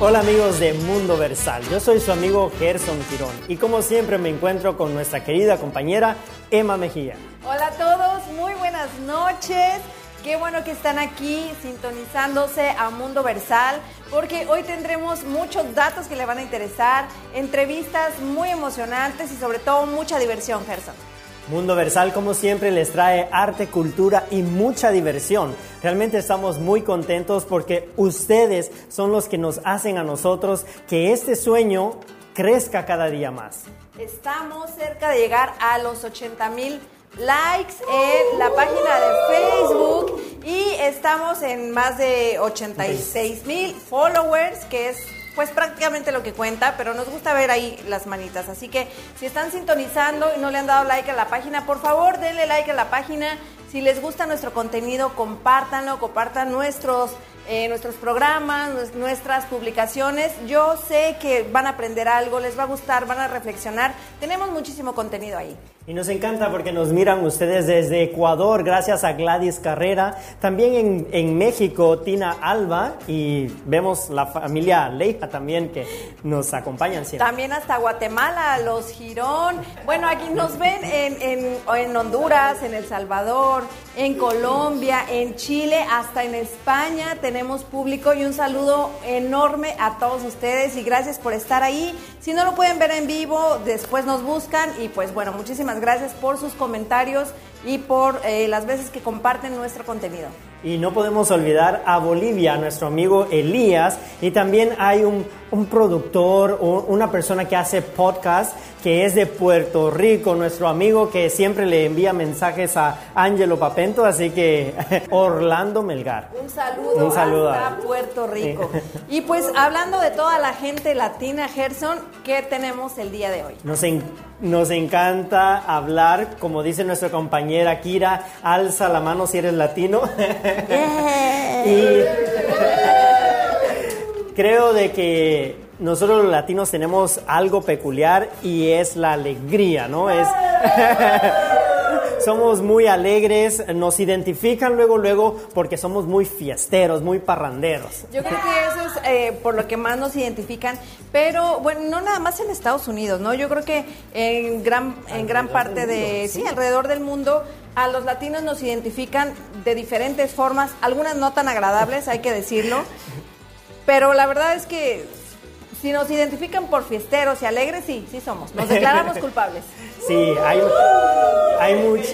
Hola amigos de Mundo Versal, yo soy su amigo Gerson Quirón y como siempre me encuentro con nuestra querida compañera Emma Mejía. Hola a todos, muy buenas noches. Qué bueno que están aquí sintonizándose a Mundo Versal, porque hoy tendremos muchos datos que le van a interesar, entrevistas muy emocionantes y sobre todo mucha diversión, Gerson. Mundo Versal, como siempre, les trae arte, cultura y mucha diversión. Realmente estamos muy contentos porque ustedes son los que nos hacen a nosotros que este sueño crezca cada día más. Estamos cerca de llegar a los 80 mil likes en la página de Facebook y estamos en más de 86 mil followers, que es pues prácticamente lo que cuenta, pero nos gusta ver ahí las manitas. Así que si están sintonizando y no le han dado like a la página, por favor denle like a la página. Si les gusta nuestro contenido, compártanlo, compartan nuestros eh, nuestros programas, nuestras publicaciones. Yo sé que van a aprender algo, les va a gustar, van a reflexionar. Tenemos muchísimo contenido ahí. Y nos encanta porque nos miran ustedes desde Ecuador, gracias a Gladys Carrera. También en, en México, Tina Alba. Y vemos la familia Leija también que nos acompañan siempre. También hasta Guatemala, los Girón. Bueno, aquí nos ven en, en, en Honduras, en El Salvador, en Colombia, en Chile, hasta en España tenemos público. Y un saludo enorme a todos ustedes y gracias por estar ahí. Si no lo pueden ver en vivo, después nos buscan. Y pues bueno, muchísimas gracias por sus comentarios y por eh, las veces que comparten nuestro contenido. Y no podemos olvidar a Bolivia, nuestro amigo Elías, y también hay un, un productor, una persona que hace podcast que es de Puerto Rico, nuestro amigo que siempre le envía mensajes a Angelo Papento, así que Orlando Melgar. Un saludo, Un saludo hasta Puerto Rico. Y pues hablando de toda la gente latina, Gerson, ¿qué tenemos el día de hoy? Nos encanta hablar, como dice nuestra compañera Kira, alza la mano si eres latino. y creo de que nosotros los latinos tenemos algo peculiar y es la alegría, ¿no? Es somos muy alegres, nos identifican luego, luego, porque somos muy fiesteros, muy parranderos. Yo creo que eso es eh, por lo que más nos identifican, pero bueno, no nada más en Estados Unidos, ¿no? Yo creo que en gran, en gran parte de, sí, alrededor del mundo, a los latinos nos identifican de diferentes formas, algunas no tan agradables, hay que decirlo, pero la verdad es que si nos identifican por fiesteros y alegres, sí, sí somos. Nos declaramos culpables. Sí, hay, hay, much,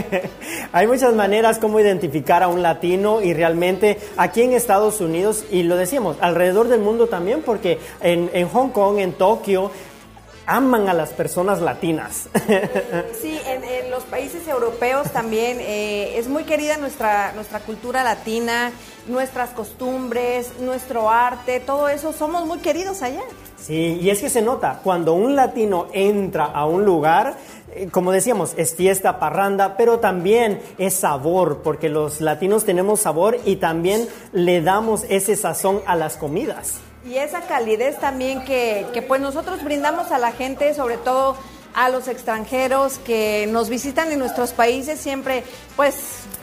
hay muchas maneras como identificar a un latino y realmente aquí en Estados Unidos, y lo decíamos, alrededor del mundo también, porque en, en Hong Kong, en Tokio, aman a las personas latinas. Sí, en, en los países europeos también eh, es muy querida nuestra, nuestra cultura latina, nuestras costumbres, nuestro arte, todo eso, somos muy queridos allá. Sí, y es que se nota, cuando un latino entra a un lugar, eh, como decíamos, es fiesta, parranda, pero también es sabor, porque los latinos tenemos sabor y también le damos ese sazón a las comidas. Y esa calidez también que, que pues nosotros brindamos a la gente, sobre todo a los extranjeros que nos visitan en nuestros países, siempre pues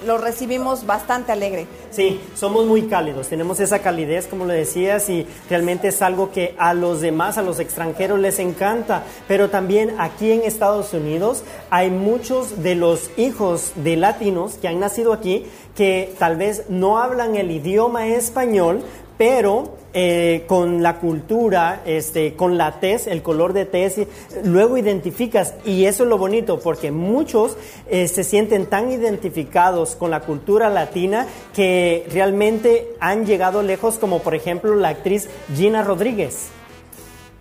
los recibimos bastante alegre. Sí, somos muy cálidos, tenemos esa calidez, como le decías, y realmente es algo que a los demás, a los extranjeros les encanta. Pero también aquí en Estados Unidos hay muchos de los hijos de latinos que han nacido aquí que tal vez no hablan el idioma español, pero eh, con la cultura, este, con la tez, el color de tez, luego identificas, y eso es lo bonito, porque muchos eh, se sienten tan identificados con la cultura latina que realmente han llegado lejos, como por ejemplo la actriz Gina Rodríguez.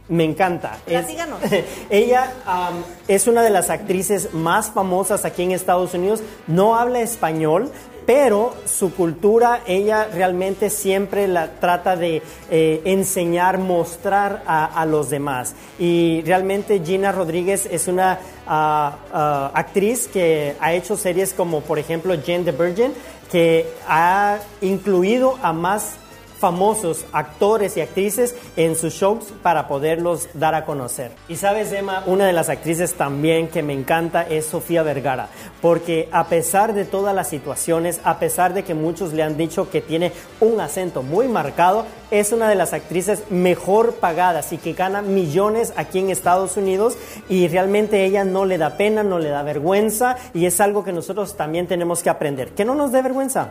Me encanta. Es, ella um, es una de las actrices más famosas aquí en Estados Unidos. No habla español, pero su cultura, ella realmente siempre la trata de eh, enseñar, mostrar a, los demás. Y realmente Gina Rodríguez es una uh, uh, actriz que ha hecho series como, por ejemplo, Jane the Virgin, que ha incluido a más famosos actores y actrices en sus shows para poderlos dar a conocer. Y sabes, Emma, una de las actrices también que me encanta es Sofía Vergara, porque a pesar de todas las situaciones, a pesar de que muchos le han dicho que tiene un acento muy marcado, es una de las actrices mejor pagadas y que gana millones aquí en Estados Unidos y realmente ella no le da pena, no le da vergüenza y es algo que nosotros también tenemos que aprender. Que no nos dé vergüenza.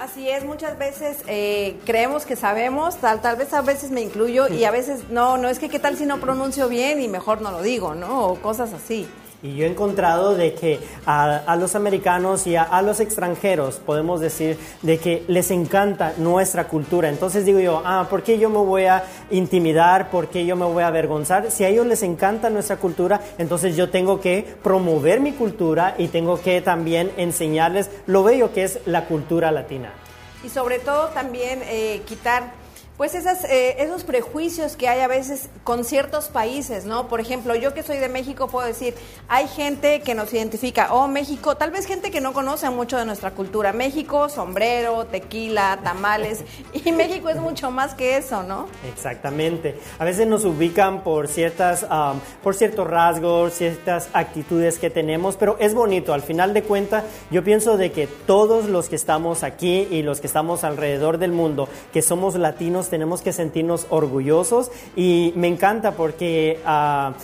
Así es, muchas veces eh, creemos que sabemos, tal, tal vez a veces me incluyo y a veces no, no es que qué tal si no pronuncio bien y mejor no lo digo, ¿no? O cosas así. Y yo he encontrado de que a, los americanos y a, los extranjeros podemos decir de que les encanta nuestra cultura. Entonces digo yo, ah, ¿por qué yo me voy a intimidar? ¿Por qué yo me voy a avergonzar? Si a ellos les encanta nuestra cultura, entonces yo tengo que promover mi cultura y tengo que también enseñarles lo bello que es la cultura latina. Y sobre todo también eh, quitar pues esas, eh, esos prejuicios que hay a veces con ciertos países, ¿no? Por ejemplo, yo que soy de México puedo decir, hay gente que nos identifica, oh, México, tal vez gente que no conoce mucho de nuestra cultura. México, sombrero, tequila, tamales, y México es mucho más que eso, ¿no? Exactamente. A veces nos ubican por ciertas, por ciertos rasgos, ciertas actitudes que tenemos, pero es bonito. Al final de cuentas, yo pienso de que todos los que estamos aquí y los que estamos alrededor del mundo, que somos latinos, tenemos que sentirnos orgullosos y me encanta porque... Ah,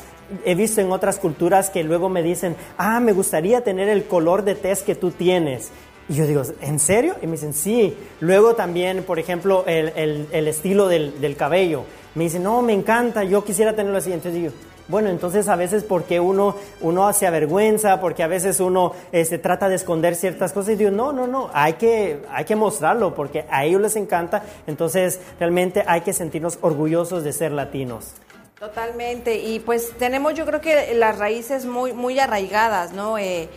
he visto en otras culturas que luego me dicen, ah, me gustaría tener el color de tez que tú tienes. Y yo digo, ¿en serio? Y me dicen, sí. Luego también, por ejemplo, el, el, estilo del, cabello. Me dicen, no, me encanta, yo quisiera tenerlo así. Entonces digo, bueno, entonces a veces porque uno, uno se avergüenza, porque a veces uno este, trata de esconder ciertas cosas y digo, no, no, no, hay que, hay que mostrarlo porque a ellos les encanta, entonces realmente hay que sentirnos orgullosos de ser latinos. Totalmente, y pues tenemos yo creo que las raíces muy, muy arraigadas, ¿no? Eh,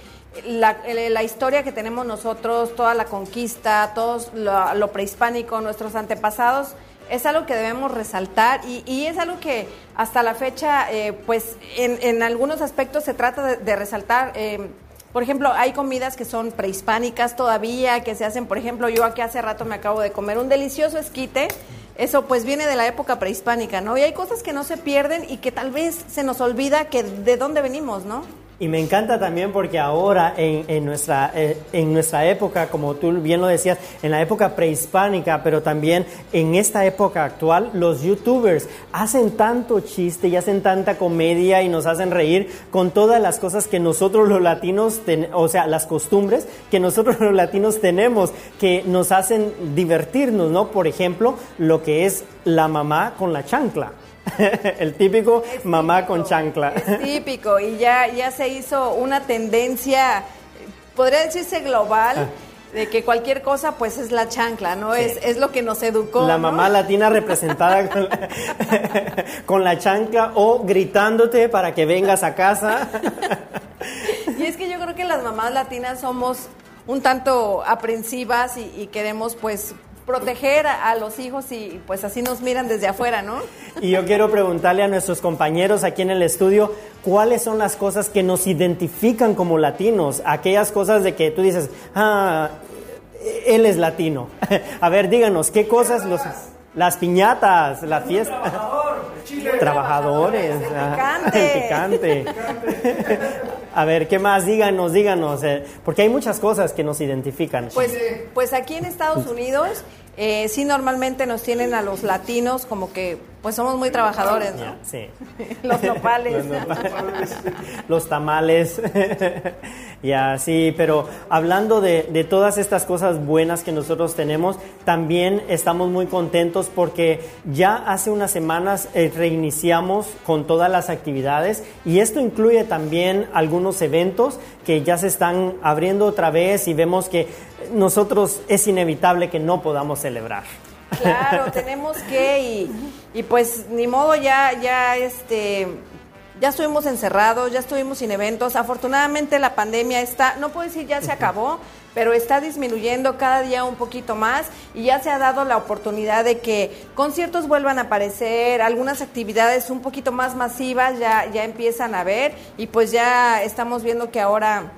la, la, historia que tenemos nosotros, toda la conquista, todo lo prehispánico, nuestros antepasados, es algo que debemos resaltar y, es algo que hasta la fecha, eh, pues en, algunos aspectos se trata de, resaltar. Eh, por ejemplo, hay comidas que son prehispánicas todavía, que se hacen, por ejemplo, yo aquí hace rato me acabo de comer un delicioso esquite. Eso pues viene de la época prehispánica, ¿no? Y hay cosas que no se pierden y que tal vez se nos olvida que de dónde venimos, ¿no? Y me encanta también porque ahora en, nuestra, eh, en nuestra época, como tú bien lo decías, en la época prehispánica, pero también en esta época actual, los youtubers hacen tanto chiste y hacen tanta comedia y nos hacen reír con todas las cosas que nosotros los latinos, o sea, las costumbres que nosotros los latinos tenemos, que nos hacen divertirnos, ¿no? Por ejemplo, lo que es la mamá con la chancla. el típico mamá con chancla. Es típico y ya, ya se hizo una tendencia, podría decirse global. Ah. De que cualquier cosa, pues es la chancla, ¿no? Es, es lo que nos educó. La mamá latina representada con la, chancla o gritándote para que vengas a casa. y es que yo creo que las mamás latinas somos un tanto aprensivas y, y queremos, pues, proteger a, los hijos y pues así nos miran desde afuera, ¿no? Y yo quiero preguntarle a nuestros compañeros aquí en el estudio, ¿cuáles son las cosas que nos identifican como latinos? Aquellas cosas de que tú dices, ah, él es latino. a ver, díganos, ¿qué cosas los... Las piñatas, la fiesta. Trabajadores. picante. picante. A ver, ¿qué más? Díganos, díganos. Eh, porque hay muchas cosas que nos identifican. Pues, pues aquí en Estados Unidos eh, sí normalmente nos tienen a los latinos como que pues somos muy trabajadores, ¿no? Sí. los nopales. los, tamales. ya, sí, pero hablando de, todas estas cosas buenas que nosotros tenemos, también estamos muy contentos porque ya hace unas semanas eh, reiniciamos con todas las actividades y esto incluye también algunos eventos que ya se están abriendo otra vez y vemos que nosotros es inevitable que no podamos celebrar. Claro, tenemos que y, pues ni modo ya ya este ya estuvimos encerrados, ya estuvimos sin eventos. Afortunadamente la pandemia está, no puedo decir ya se acabó, pero está disminuyendo cada día un poquito más y ya se ha dado la oportunidad de que conciertos vuelvan a aparecer, algunas actividades un poquito más masivas ya ya empiezan a ver y pues ya estamos viendo que ahora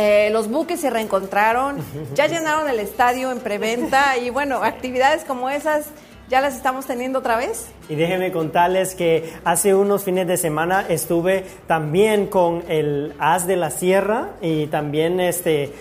Eh, los buques se reencontraron, ya llenaron el estadio en preventa y bueno, actividades como esas ya las estamos teniendo otra vez. Y déjenme contarles que hace unos fines de semana estuve también con el As de la Sierra y también este,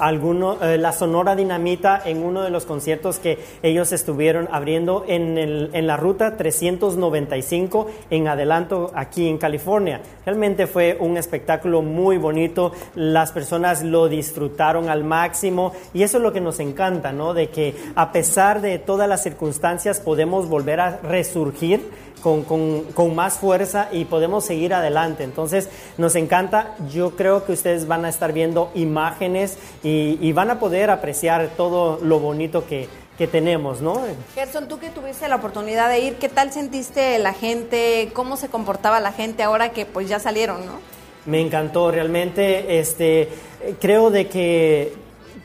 alguno, eh, la Sonora Dinamita en uno de los conciertos que ellos estuvieron abriendo en, el, en la ruta 395 en adelanto aquí en California. Realmente fue un espectáculo muy bonito, las personas lo disfrutaron al máximo y eso es lo que nos encanta, ¿no? De que a pesar de todas las circunstancias podemos volver a resurgir con, con, más fuerza y podemos seguir adelante. Entonces, nos encanta. Yo creo que ustedes van a estar viendo imágenes y, van a poder apreciar todo lo bonito que, que tenemos, ¿no? Gerson, tú que tuviste la oportunidad de ir, ¿qué tal sentiste la gente? ¿Cómo se comportaba la gente ahora que pues ya salieron, no? Me encantó realmente, este, creo de que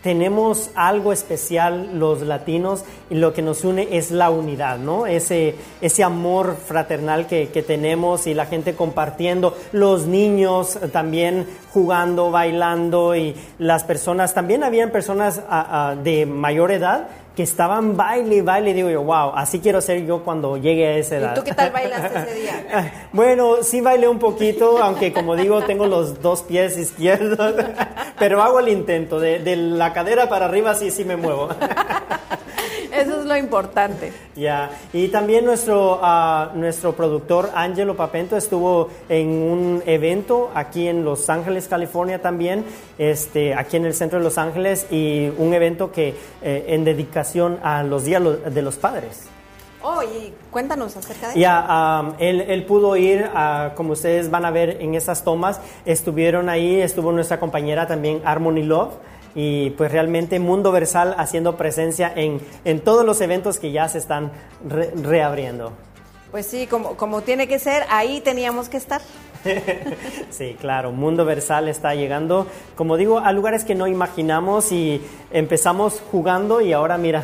tenemos algo especial los latinos y lo que nos une es la unidad, ¿no? Ese, ese amor fraternal que, tenemos y la gente compartiendo, los niños también jugando, bailando y las personas, también habían personas de mayor edad que estaban baile y baile, digo yo, wow, así quiero ser yo cuando llegue a esa edad. ¿Y tú qué tal bailaste ese día? bueno, sí bailé un poquito, aunque como digo, tengo los dos pies izquierdos, pero hago el intento, de, de la cadera para arriba sí, sí me muevo. Eso lo importante. Ya, y también nuestro, uh, nuestro productor Angelo Papento estuvo en un evento aquí en Los Ángeles, California también, este, aquí en el centro de Los Ángeles, y un evento que eh, en dedicación a los días de los padres. Oh, y cuéntanos acerca de Ya, um, él, él, pudo ir, como ustedes van a ver en esas tomas, estuvieron ahí, estuvo nuestra compañera también Harmony Love, y pues realmente Mundo Versal haciendo presencia en, en todos los eventos que ya se están reabriendo. Pues sí, como, como tiene que ser, ahí teníamos que estar. sí, claro, Mundo Versal está llegando, como digo, a lugares que no imaginamos y empezamos jugando y ahora mira.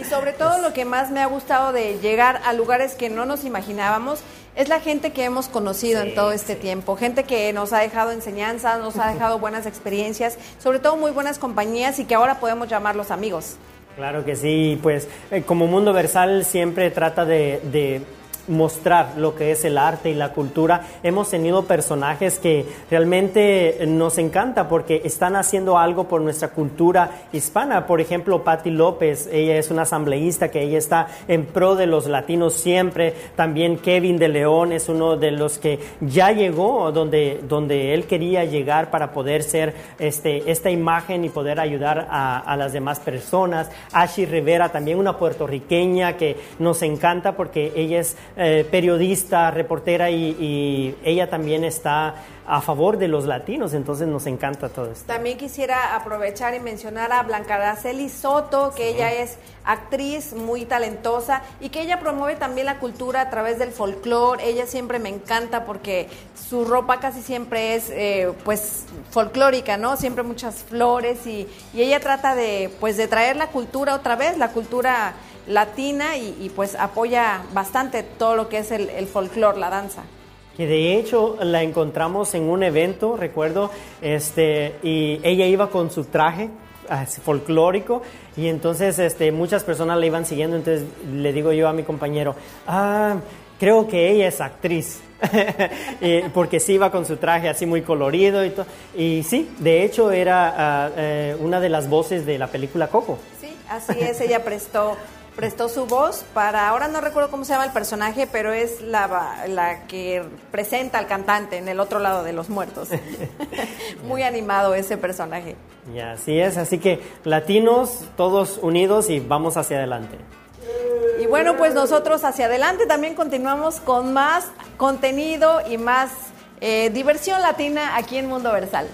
y sobre todo lo que más me ha gustado de llegar a lugares que no nos imaginábamos es la gente que hemos conocido en todo este tiempo, gente que nos ha dejado enseñanzas, nos ha dejado buenas experiencias, sobre todo muy buenas compañías y que ahora podemos llamarlos amigos. Claro que sí, pues eh, como Mundo Versal siempre trata de, de mostrar lo que es el arte y la cultura. Hemos tenido personajes que realmente nos encanta porque están haciendo algo por nuestra cultura hispana. Por ejemplo, Patti López, ella es una asambleísta que ella está en pro de los latinos siempre. También Kevin de León es uno de los que ya llegó donde, donde él quería llegar para poder ser este, esta imagen y poder ayudar a, las demás personas. Ashi Rivera, también una puertorriqueña que nos encanta porque ella es eh, periodista, reportera y, ella también está a favor de los latinos, entonces nos encanta todo esto. También quisiera aprovechar y mencionar a Blanca Araceli Soto, que ella es actriz muy talentosa y que ella promueve también la cultura a través del folclore. Ella siempre me encanta porque su ropa casi siempre es eh, pues folclórica, ¿no? Siempre muchas flores y, y ella trata de pues de traer la cultura otra vez, la cultura latina y, pues apoya bastante todo lo que es el, el folclore, la danza. Que de hecho la encontramos en un evento, recuerdo, este, y ella iba con su traje folclórico y entonces este, muchas personas la iban siguiendo, entonces le digo yo a mi compañero, ah, creo que ella es actriz. porque sí iba con su traje así muy colorido y todo. Y sí, de hecho era ah, eh, una de las voces de la película Coco. Sí, así es, ella prestó prestó su voz para, ahora no recuerdo cómo se llama el personaje, pero es la, la que presenta al cantante en el otro lado de los muertos. Muy animado ese personaje. Y así es, así que latinos, todos unidos y vamos hacia adelante. Y bueno, pues nosotros hacia adelante también continuamos con más contenido y más eh, diversión latina aquí en Mundo Versal.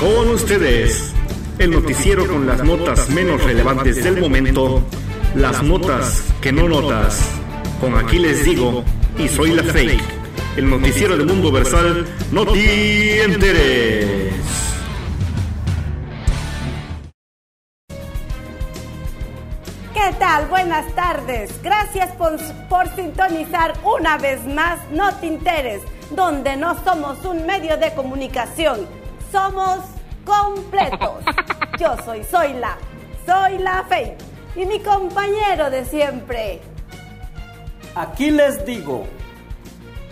Con ustedes, el noticiero con las notas menos relevantes del momento, las notas que no notas. Con aquí les digo, y soy la fake, el noticiero del mundo versal, no te enteres. ¿Qué tal? Buenas tardes. Gracias por, por, sintonizar una vez más No Te Interes, donde no somos un medio de comunicación, somos completos. Yo soy Soy la, soy la Fe y mi compañero de siempre. Aquí les digo,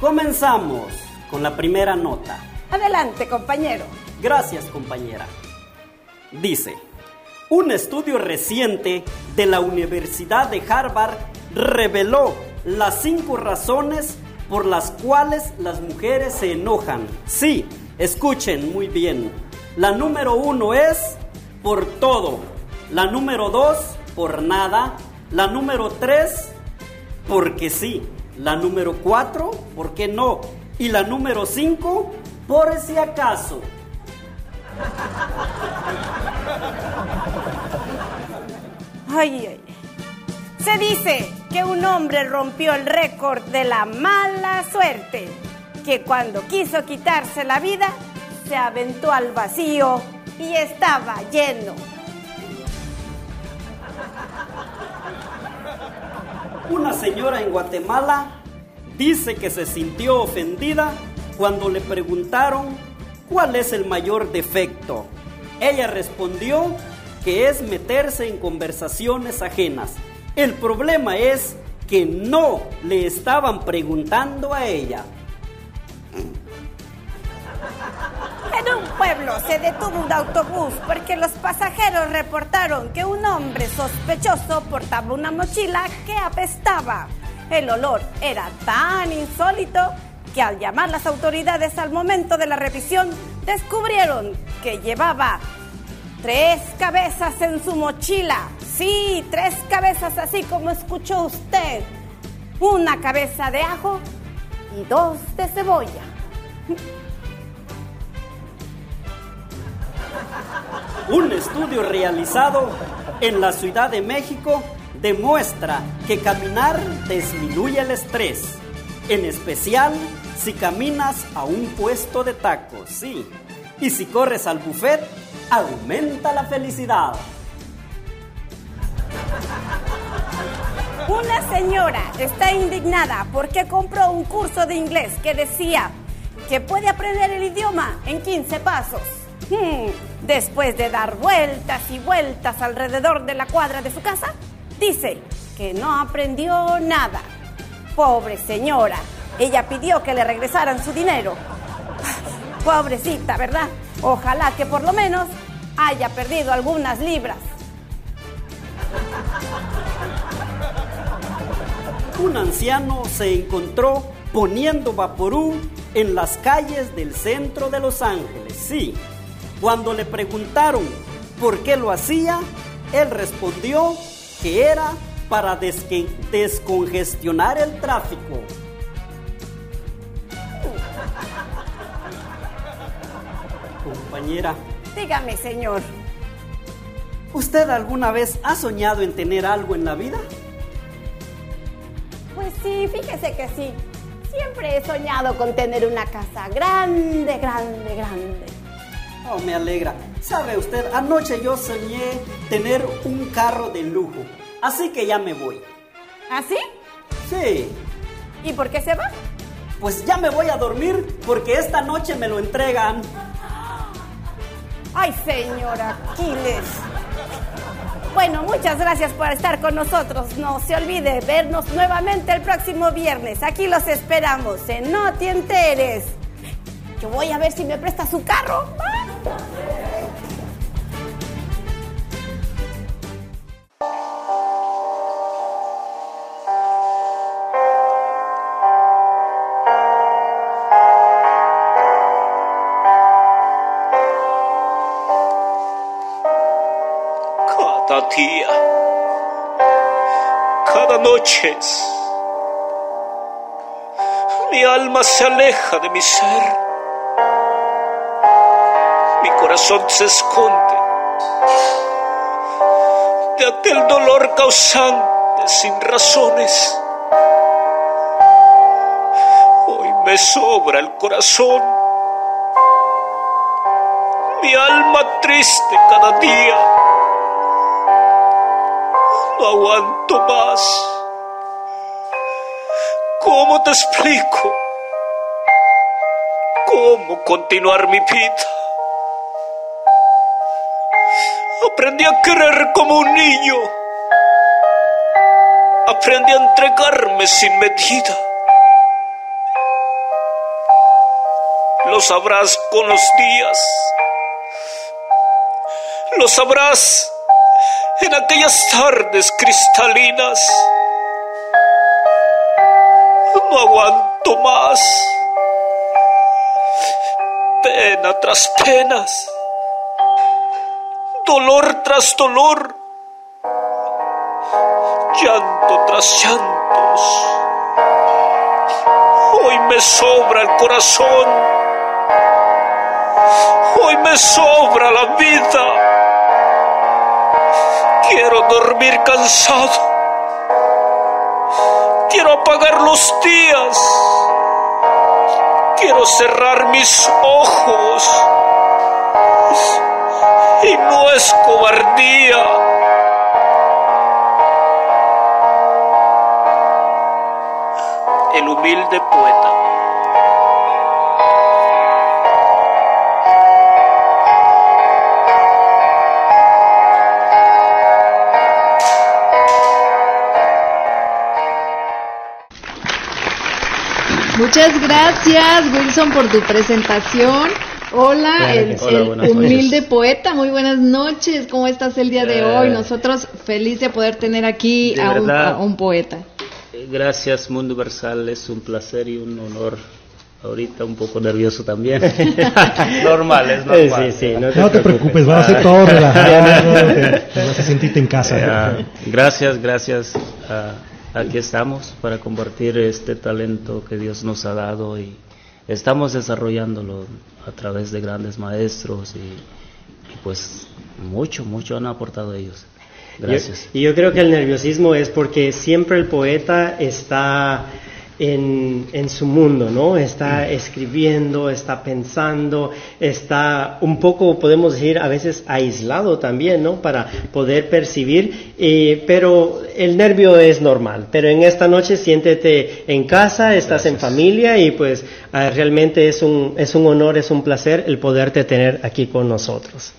comenzamos con la primera nota. Adelante, compañero. Gracias, compañera. Dice, un estudio reciente de la Universidad de Harvard reveló las cinco razones por las cuales las mujeres se enojan. Sí, escuchen muy bien. La número uno es por todo. La número dos, por nada. La número tres, porque sí. La número cuatro, ¿por qué no? Y la número cinco, por si acaso. Ay, ay. Se dice que un hombre rompió el récord de la mala suerte, que cuando quiso quitarse la vida, se aventó al vacío y estaba lleno. Una señora en Guatemala dice que se sintió ofendida cuando le preguntaron cuál es el mayor defecto. Ella respondió que es meterse en conversaciones ajenas. El problema es que no le estaban preguntando a ella. En un pueblo se detuvo un autobús porque los pasajeros reportaron que un hombre sospechoso portaba una mochila que apestaba. El olor era tan insólito que al llamar las autoridades al momento de la revisión descubrieron que llevaba tres cabezas en su mochila. Sí, tres cabezas así como escuchó usted. Una cabeza de ajo y dos de cebolla. Un estudio realizado en la Ciudad de México demuestra que caminar disminuye el estrés, en especial si caminas a un puesto de tacos, sí, y si corres al buffet, aumenta la felicidad. Una señora está indignada porque compró un curso de inglés que decía que puede aprender el idioma en 15 pasos. Hmm, Después de dar vueltas y vueltas alrededor de la cuadra de su casa, dice que no aprendió nada. Pobre señora, ella pidió que le regresaran su dinero. Pobrecita, ¿verdad? Ojalá que por lo menos haya perdido algunas libras. Un anciano se encontró poniendo vaporú en las calles del centro de Los Ángeles. Sí, cuando le preguntaron por qué lo hacía, él respondió que era para descongestionar el tráfico. Compañera. Dígame, señor. ¿Usted alguna vez ha soñado en tener algo en la vida? Pues sí, fíjese que sí. Siempre he soñado con tener una casa grande, grande, grande. Oh, me alegra. ¿Sabe usted? Anoche yo soñé tener un carro de lujo. Así que ya me voy. ¿Así? Sí. ¿Y por qué se va? Pues ya me voy a dormir porque esta noche me lo entregan. Ay, señor Aquiles. Bueno, muchas gracias por estar con nosotros. No se olvide vernos nuevamente el próximo viernes. Aquí los esperamos en No Te Enteres. Yo voy a ver si me presta su carro. Cada día, cada noche, mi alma se aleja de mi ser. Corazón se esconde de aquel dolor causante sin razones. Hoy me sobra el corazón, mi alma triste cada día No aguanto más. ¿Cómo te explico? ¿Cómo continuar mi vida? Aprendí a querer como un niño. Aprendí a entregarme sin medida. Lo sabrás con los días. Lo sabrás en aquellas tardes cristalinas. No aguanto más. Pena tras penas. Dolor tras dolor. Llanto tras llantos. Hoy me sobra el corazón. Hoy me sobra la vida. Quiero dormir cansado. Quiero apagar los días. Quiero cerrar mis ojos. Y no es cobardía. El humilde poeta. Muchas gracias, Wilson, por tu presentación. Hola, el, Hola, el buenas humilde noches. poeta. Muy buenas noches. ¿Cómo estás el día de Eh, hoy? Nosotros feliz de poder tener aquí a un, verdad. a un poeta. Eh, Gracias, Mundo Universal. Es un placer y un honor. Ahorita un poco nervioso también. normal, es normal. Sí, sí, no No te preocupes, vamos a hacer todo relajado, te, vas a sentirte en Eh, casa. ah, gracias, gracias. Ah, aquí estamos para compartir este talento que Dios nos ha dado y estamos desarrollándolo a través de grandes maestros y, y pues mucho, mucho han aportado ellos. Gracias. Yo- y yo creo que el nerviosismo es porque siempre el poeta está en, en su mundo, ¿no? Está escribiendo, está pensando, está un poco, podemos decir, a veces aislado también, ¿no? Para poder percibir, eh, pero el nervio es normal. Pero en esta noche siéntete en casa, estás en familia y pues ah, realmente es un, es un honor, es un placer el poderte tener aquí con nosotros.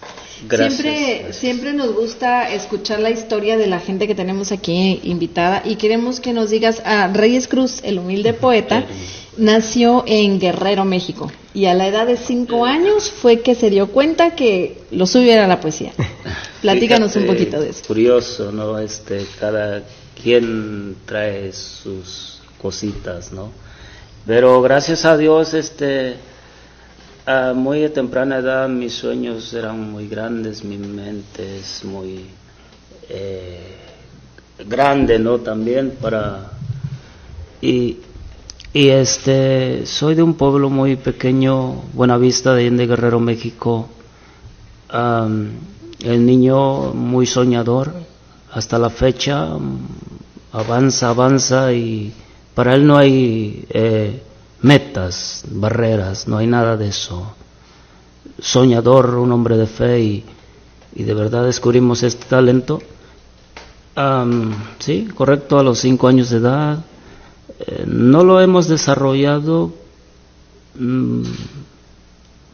Gracias. Siempre, siempre nos gusta escuchar la historia de la gente que tenemos aquí invitada y queremos que nos digas a Reyes Cruz, el humilde poeta, nació en Guerrero, México y a la edad de cinco años fue que se dio cuenta que lo suyo era la poesía. Platícanos un poquito de eso. Curioso, ¿no? Este, cada quien trae sus cositas, ¿no? Pero gracias a Dios, este, a muy temprana edad mis sueños eran muy grandes, mi mente es muy eh, grande, ¿no? También para y y este soy de un pueblo muy pequeño, Buenavista de Allende Guerrero, México. El niño muy soñador, hasta la fecha avanza, avanza y para él no hay eh, metas, barreras, no hay nada de eso. Soñador, un hombre de fe y, y de verdad descubrimos este talento. Sí, correcto, a los cinco años de edad. Eh, no lo hemos desarrollado mm,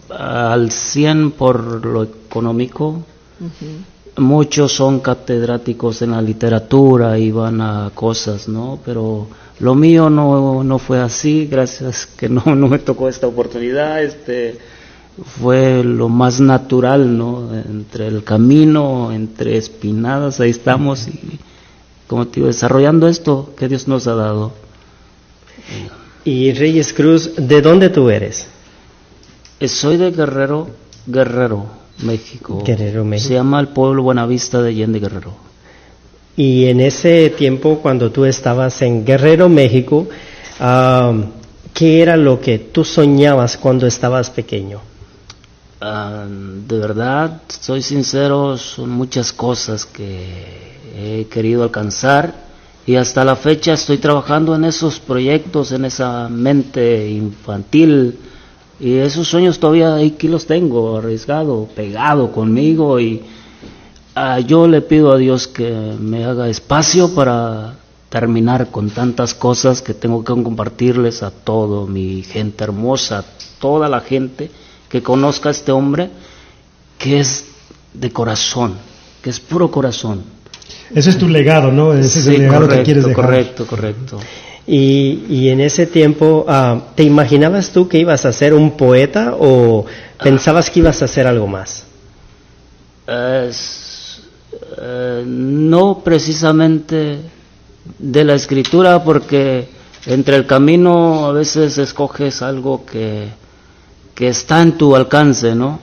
al 100 por lo económico. Muchos son catedráticos en la literatura y van a cosas, ¿no? Pero lo mío no, no fue así, gracias que no, no me tocó esta oportunidad. Este, fue lo más natural, ¿no? Entre el camino, entre espinadas, ahí estamos y, como te digo, desarrollando esto que Dios nos ha dado. Y Reyes Cruz, ¿de dónde tú eres? Eh, Soy de Guerrero, Guerrero, México. Guerrero, México. Se llama el pueblo Buenavista de Allende Guerrero. Y en ese tiempo, cuando tú estabas en Guerrero, México, ah, ¿qué era lo que tú soñabas cuando estabas pequeño? Ah, de verdad, soy sincero, son muchas cosas que he querido alcanzar y hasta la fecha estoy trabajando en esos proyectos, en esa mente infantil y esos sueños todavía aquí los tengo, arriesgado, pegado conmigo y ah, yo le pido a Dios que me haga espacio para terminar con tantas cosas que tengo que compartirles a todo mi gente hermosa, toda la gente que conozca a este hombre que es de corazón, que es puro corazón. Ese es tu legado, ¿no? Ese es el legado correcto, que quieres dejar. correcto, correcto. Y, y en ese tiempo, ah, ¿te imaginabas tú que ibas a ser un poeta o pensabas que ibas a hacer algo más? Es, eh, no precisamente de la escritura, porque entre el camino a veces escoges algo que, que está en tu alcance, ¿no?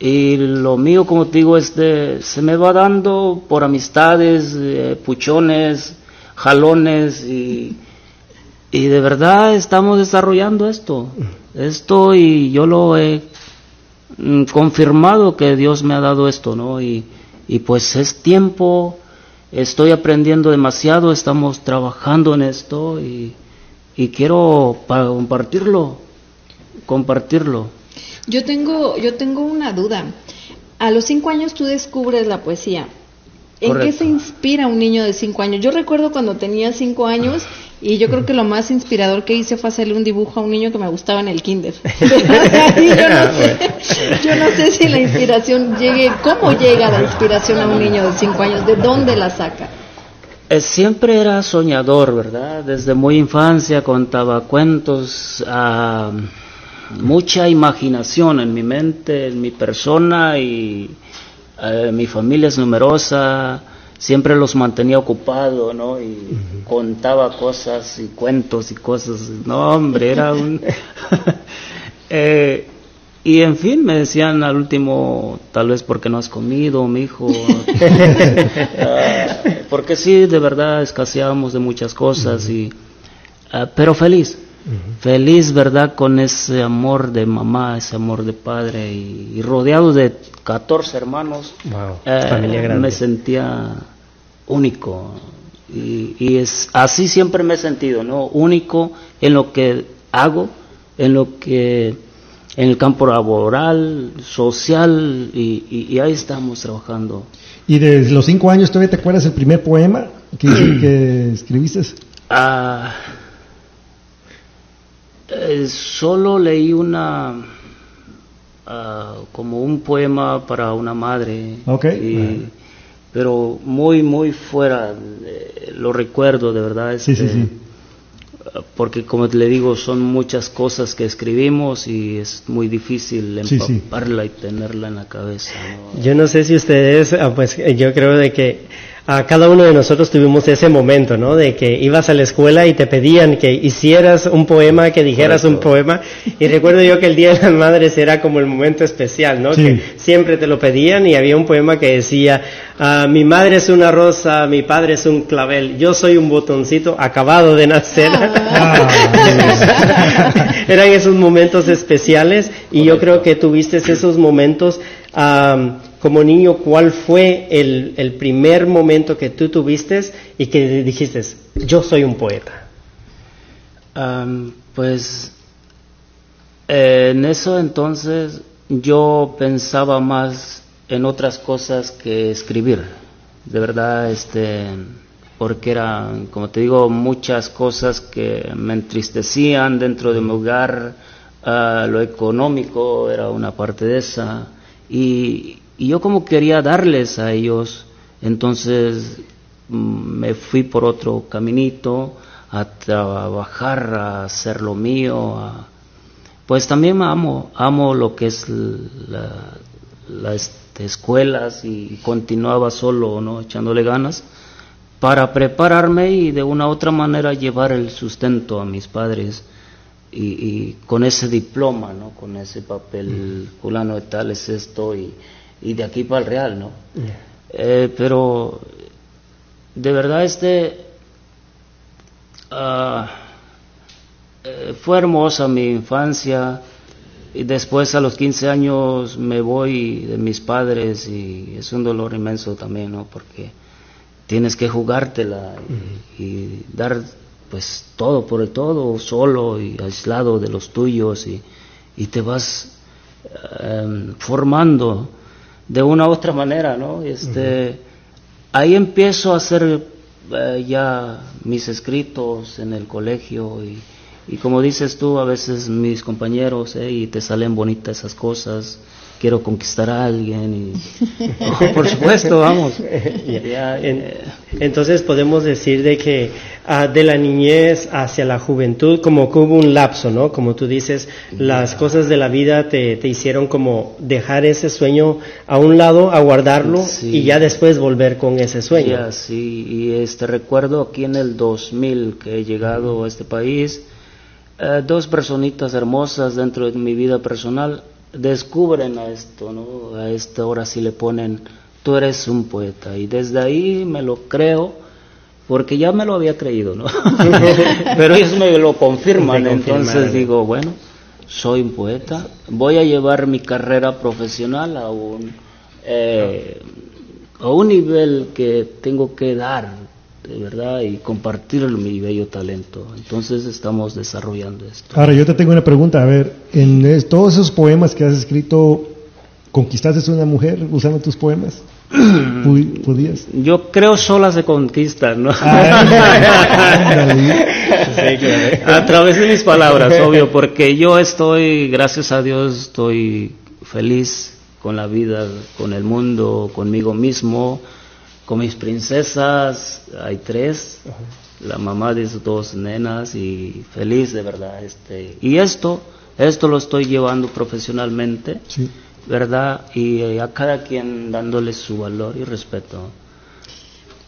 Y lo mío, como te digo, este, se me va dando por amistades, eh, puchones, jalones y, y de verdad estamos desarrollando esto, esto y yo lo he mm, confirmado que Dios me ha dado esto, ¿no? Y, y pues es tiempo, estoy aprendiendo demasiado, estamos trabajando en esto y, y quiero pa- compartirlo, compartirlo. Yo tengo, yo tengo una duda. A los cinco años tú descubres la poesía. ¿En qué se inspira un niño de cinco años? Yo recuerdo cuando tenía cinco años y yo creo que lo más inspirador que hice fue hacerle un dibujo a un niño que me gustaba en el kinder. Yo, no sé, yo no sé si la inspiración llegue, ¿cómo llega la inspiración a un niño de cinco años? ¿De dónde la saca? Eh, siempre era soñador, ¿verdad? Desde muy infancia contaba cuentos, ah, mucha imaginación en mi mente, en mi persona y eh, mi familia es numerosa, siempre los mantenía ocupados, ¿no? Y contaba cosas y cuentos y cosas. No, hombre, era un... Eh, y en fin, me decían al último, tal vez porque no has comido, mi hijo. Ah, porque sí, de verdad escaseábamos de muchas cosas, y, ah, pero feliz. Feliz, ¿verdad? Con ese amor de mamá, ese amor de padre y, y rodeado de 14 hermanos. Wow, eh, familia grande. me sentía único. Y, y es así siempre me he sentido, ¿no? Único en lo que hago, en lo que en el campo laboral, social y, y- y ahí estamos trabajando. Y de los cinco años, ¿todavía te acuerdas el primer poema que, que escribiste? Ah, eh, solo leí una ah, como un poema para una madre Ok. y- pero muy muy fuera eh, lo recuerdo de verdad Sí, sí, este, sí. porque como le digo son muchas cosas que escribimos y es muy difícil Sí, sí. empaparla y tenerla en la cabeza ¿no? Yo no sé si ustedes, ah, pues yo creo de que a cada uno de nosotros tuvimos ese momento, ¿no? De que ibas a la escuela y te pedían que hicieras un poema, que dijeras un poema. Y recuerdo yo que el Día de las Madres era como el momento especial, ¿no? Sí. Que siempre te lo pedían y había un poema que decía, ah, mi madre es una rosa, mi padre es un clavel, yo soy un botoncito acabado de nacer. Eran esos momentos especiales y yo creo que tuviste esos momentos como niño. ¿Cuál fue el, el primer momento que tú tuviste y que dijiste, yo soy un poeta? Pues en eso entonces yo pensaba más en otras cosas que escribir. De verdad, este, porque eran, como te digo, muchas cosas que me entristecían dentro de mi hogar. ah, lo económico era una parte de esa. Y, y yo como quería darles a ellos, entonces mm, me fui por otro caminito a trabajar, a hacer lo mío, a- pues también amo, amo lo que es la, las escuelas y continuaba solo, ¿no? Echándole ganas para prepararme y de una u otra manera llevar el sustento a mis padres y, y con ese diploma, ¿no? Con ese papel fulano de tal es esto y, y de aquí para el real, ¿no? Eh, pero de verdad este ah, eh, fue hermosa mi infancia y después a los 15 años me voy de mis padres y es un dolor inmenso también, ¿no? Porque tienes que jugártela y, y dar pues todo por el todo, solo y aislado de los tuyos y, y te vas em, formando de una u otra manera, ¿no? Este, Ahí empiezo a hacer eh, ya mis escritos en el colegio y, y, como dices tú, a veces mis compañeros, eh, y te salen bonitas esas cosas, quiero conquistar a alguien y por supuesto vamos ya, eh, entonces podemos decir de que uh, de la niñez hacia la juventud como que hubo un lapso no como tú dices las cosas de la vida te, te, hicieron como dejar ese sueño a un lado a guardarlo sí. y ya después volver con ese sueño ya, sí y este recuerdo aquí en el 2000 que he llegado a este país uh, dos personitas hermosas dentro de mi vida personal descubren a esto, ¿no? A esta hora sí le ponen, tú eres un poeta. Y desde ahí me lo creo, porque ya me lo había creído, ¿no? Pero ellos me lo confirman, entonces digo, bueno, soy un poeta, voy a llevar mi carrera profesional a un, eh, a un nivel que tengo que dar, de verdad y compartir mi bello talento. Entonces estamos desarrollando esto. Ahora yo te tengo una pregunta, a ver, en todos esos poemas que has escrito, ¿conquistaste a una mujer usando tus poemas? ¿Podías? Yo creo sola se conquistan, ¿no? a través de mis palabras, obvio, porque yo estoy, gracias a Dios, estoy feliz con la vida, con el mundo, conmigo mismo con mis princesas, hay tres, la mamá de sus dos nenas y feliz de verdad. Este, y esto, esto lo estoy llevando profesionalmente, sí. ¿Verdad? Y eh, a cada quien dándole su valor y respeto.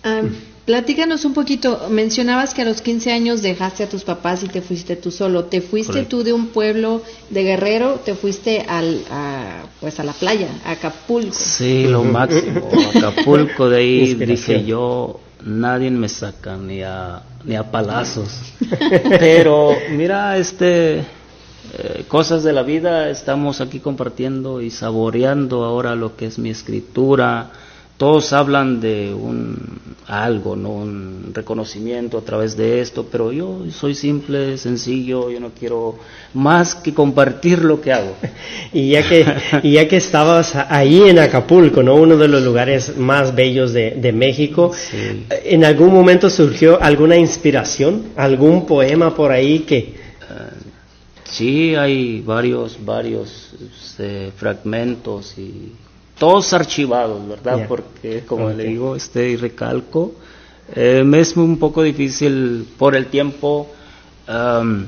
Um, platícanos un poquito, mencionabas que a los 15 años dejaste a tus papás y te fuiste tú solo. ¿Te fuiste Correcto. tú de un pueblo de Guerrero, te fuiste al, a, pues a la playa, a Acapulco? Sí, lo máximo. Acapulco, de ahí dije yo, nadie me saca ni a, ni a palazos. Pero mira, este, eh, cosas de la vida, estamos aquí compartiendo y saboreando ahora lo que es mi escritura. Todos hablan de un algo, no un reconocimiento a través de esto, pero yo soy simple, sencillo, yo no quiero más que compartir lo que hago. Y ya que, y ya que estabas ahí en Acapulco, ¿no? Uno de los lugares más bellos de, de México, Sí. ¿en algún momento surgió alguna inspiración? ¿Algún poema por ahí que, Sí, hay varios, varios este, fragmentos y todos archivados, ¿verdad? Porque, como le digo, este y recalco, eh, me es un poco difícil por el tiempo am,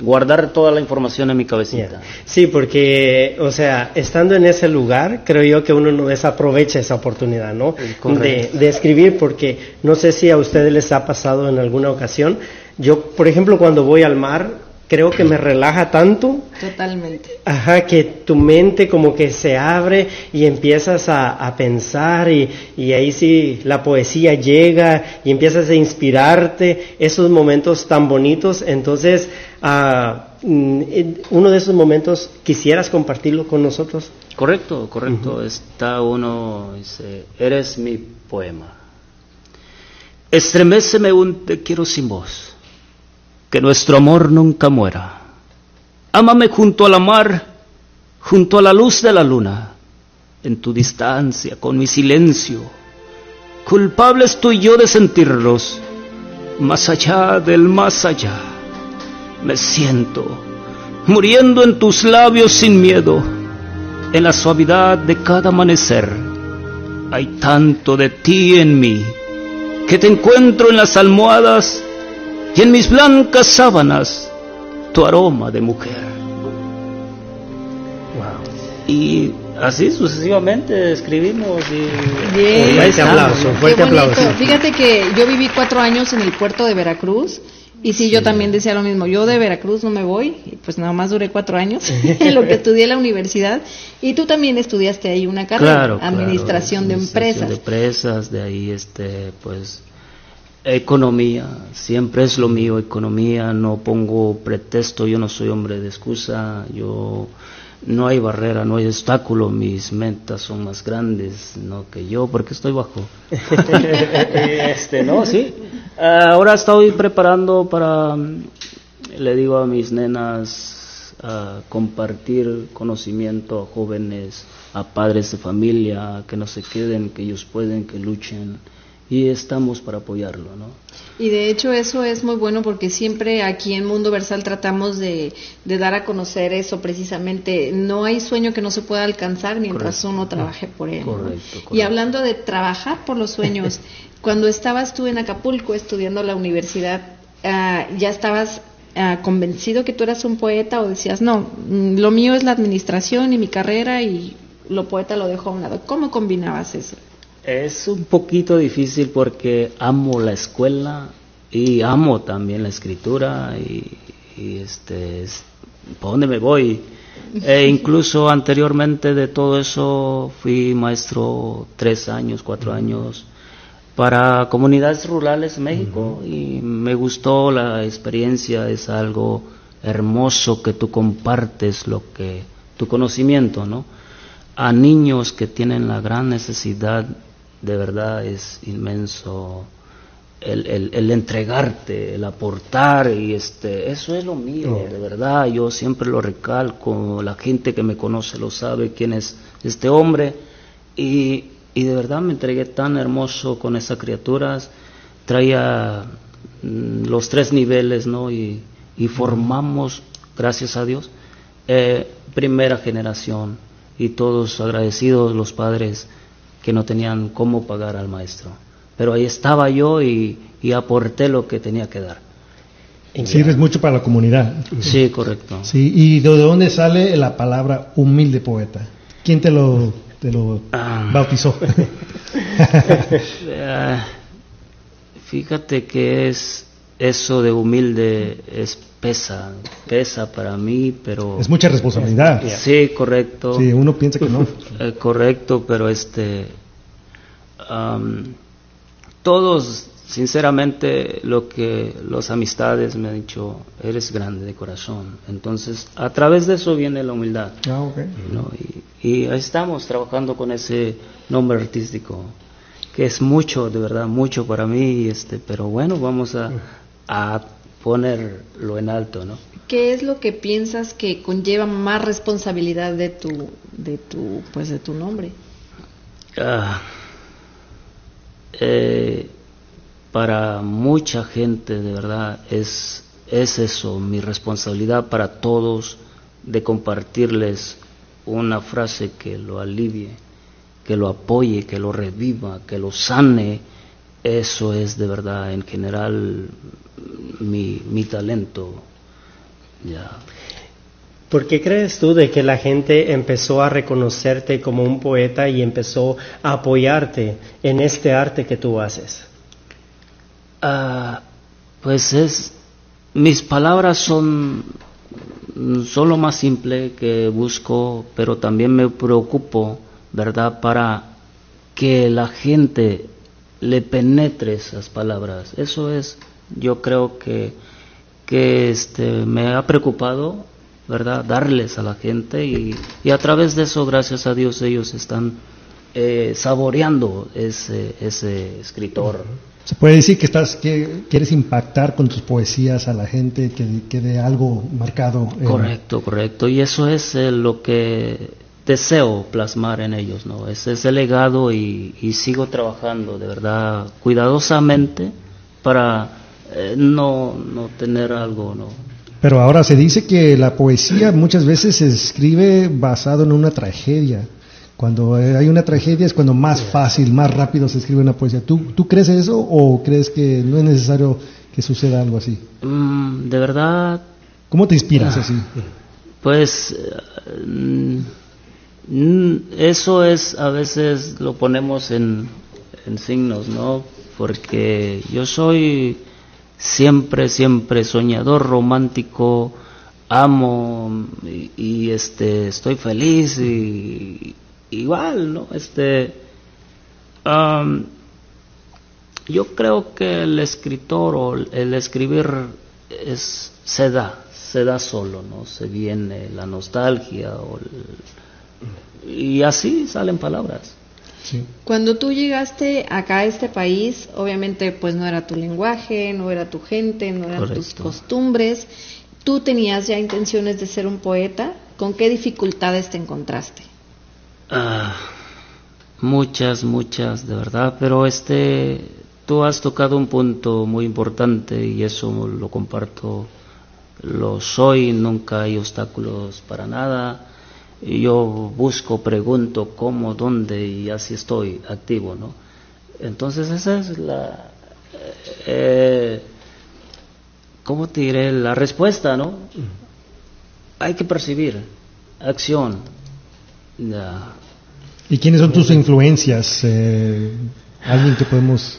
guardar toda la información en mi cabecita. Sí, porque, o sea, estando en ese lugar, creo yo que uno no desaprovecha esa oportunidad, ¿no? De, correcto. de escribir, porque no sé si a ustedes les ha pasado en alguna ocasión. Yo, por ejemplo, cuando voy al mar, creo que me relaja tanto Totalmente. Ajá, que tu mente como que se abre y empiezas a, a pensar y, y ahí sí la poesía llega y empiezas a inspirarte, esos momentos tan bonitos. Entonces, eh, uno de esos momentos, ¿quisieras compartirlo con nosotros? Correcto, correcto. Está uno, dice, eres mi poema. Estreméceme un te quiero sin voz, que nuestro amor nunca muera. Ámame junto a la mar, junto a la luz de la luna, en tu distancia, con mi silencio. Culpable estoy yo de sentirlos, más allá del más allá. Me siento muriendo en tus labios sin miedo, en la suavidad de cada amanecer. Hay tanto de ti en mí, que te encuentro en las almohadas y en mis blancas sábanas tu aroma de mujer. Y así sucesivamente escribimos y Bien. Fuerte está. aplauso, Qué fuerte aplauso. Fíjate que yo viví cuatro años en el puerto de Veracruz y sí, yo también decía lo mismo. Yo de Veracruz no me voy, y pues nada más duré cuatro años en lo que estudié en la universidad y tú también estudiaste ahí una carrera, Claro, claro, administración de administración empresas. de empresas, de ahí este, pues, economía, siempre es lo mío, economía, no pongo pretexto, yo no soy hombre de excusa, yo, no hay barrera, no hay obstáculo, mis metas son más grandes, no que yo, porque estoy bajo. este, no, sí. Ahora estoy preparando para, le digo a mis nenas, a compartir conocimiento a jóvenes, a padres de familia, que no se queden, que ellos pueden, que luchen y estamos para apoyarlo, ¿no? Y de hecho eso es muy bueno porque siempre aquí en Mundo Versal tratamos de, de dar a conocer eso precisamente. No hay sueño que no se pueda alcanzar mientras uno trabaje por él. ¿no? Correcto. Y hablando de trabajar por los sueños, cuando estabas tú en Acapulco estudiando la universidad, ah, ¿ya estabas ah, convencido que tú eras un poeta o decías, no, mm, lo mío es la administración y mi carrera y lo poeta lo dejo a un lado? ¿Cómo combinabas eso? Es un poquito difícil porque amo la escuela y amo también la escritura y, y este, es- ¿para dónde me voy? E incluso anteriormente de todo eso fui maestro tres años, cuatro años para comunidades rurales en México y me gustó la experiencia, es algo hermoso que tú compartes lo que tu conocimiento, ¿no? A niños que tienen la gran necesidad, de verdad es inmenso el, el- el entregarte, el aportar y este, eso es lo mío, de verdad, yo siempre lo recalco, la gente que me conoce lo sabe quién es este hombre. Y, y de verdad me entregué tan hermoso con esas criaturas, traía mm, los tres niveles, ¿no? Y, y formamos, gracias a Dios, eh, primera generación. Y todos agradecidos los padres que no tenían cómo pagar al maestro. Pero ahí estaba yo y, y aporté lo que tenía que dar. Sirves mucho para la comunidad. Sí, correcto. Sí, ¿y de dónde sale la palabra humilde poeta? ¿Quién te lo, te lo Ah. bautizó? Eh, fíjate que es eso de humilde es pesa, pesa para mí, pero es mucha responsabilidad. Sí, correcto. Sí, uno piensa que no. Eh, correcto, pero este am, todos sinceramente lo que los amistades me han dicho, eres grande de corazón. Entonces, a través de eso viene la humildad. Ah. Y, estamos trabajando con ese nombre artístico, que es mucho, de verdad, mucho para mí, este, pero bueno, vamos a, a ponerlo en alto, ¿no? ¿Qué es lo que piensas que conlleva más responsabilidad de tu, de tu, pues de tu nombre? Ah, eh, para mucha gente, de verdad, es, es eso, mi responsabilidad para todos de compartirles una frase que lo alivie, que lo apoye, que lo reviva, que lo sane. Eso es de verdad, en general, mi, mi talento. Ya. ¿Por qué crees tú de que la gente empezó a reconocerte como un poeta y empezó a apoyarte en este arte que tú haces? Ah, pues es, mis palabras son, son lo más simple que busco, pero también me preocupo, ¿verdad?, para que la gente le penetre esas palabras. Eso es, yo creo que, que este, me ha preocupado, ¿verdad?, darles a la gente y, y a través de eso, gracias a Dios, ellos están eh, saboreando ese, ese escritor. Se puede decir que estás que quieres impactar con tus poesías a la gente, que quede algo marcado. Correcto, correcto. Y eso es eh, lo que deseo plasmar en ellos, ¿no? Ese es el legado y, y sigo trabajando de verdad cuidadosamente para eh, no, no tener algo, ¿no? Pero ahora se dice que la poesía muchas veces se escribe basado en una tragedia. Cuando eh, hay una tragedia es cuando más fácil, más rápido se escribe una poesía. ¿Tú, ¿Tú crees eso o crees que no es necesario que suceda algo así? Mm, de verdad, ¿Cómo te inspiras Ah. así? pues mm, eso es a veces lo ponemos en, en signos, ¿no? Porque yo soy siempre, siempre soñador, romántico, amo y, este estoy feliz y igual, ¿no? Este yo creo que el escritor o el escribir es se da, se da solo, ¿no? Se viene la nostalgia o el- y así salen palabras. Sí. Cuando tú llegaste acá a este país, obviamente pues no era tu lenguaje, no era tu gente, no eran tus costumbres, ¿Tú tenías ya intenciones de ser un poeta? ¿Con qué dificultades te encontraste? Ah, muchas, muchas, de verdad, pero este, tú has tocado un punto muy importante y eso lo comparto. Lo soy, nunca hay obstáculos para nada. Yo busco, pregunto cómo, dónde y así estoy activo, ¿no? Entonces esa es la, eh, ¿cómo te diré? La respuesta, ¿no? Hay que percibir acción. ¿Y quiénes son tus influencias? Eh, ¿Alguien que podemos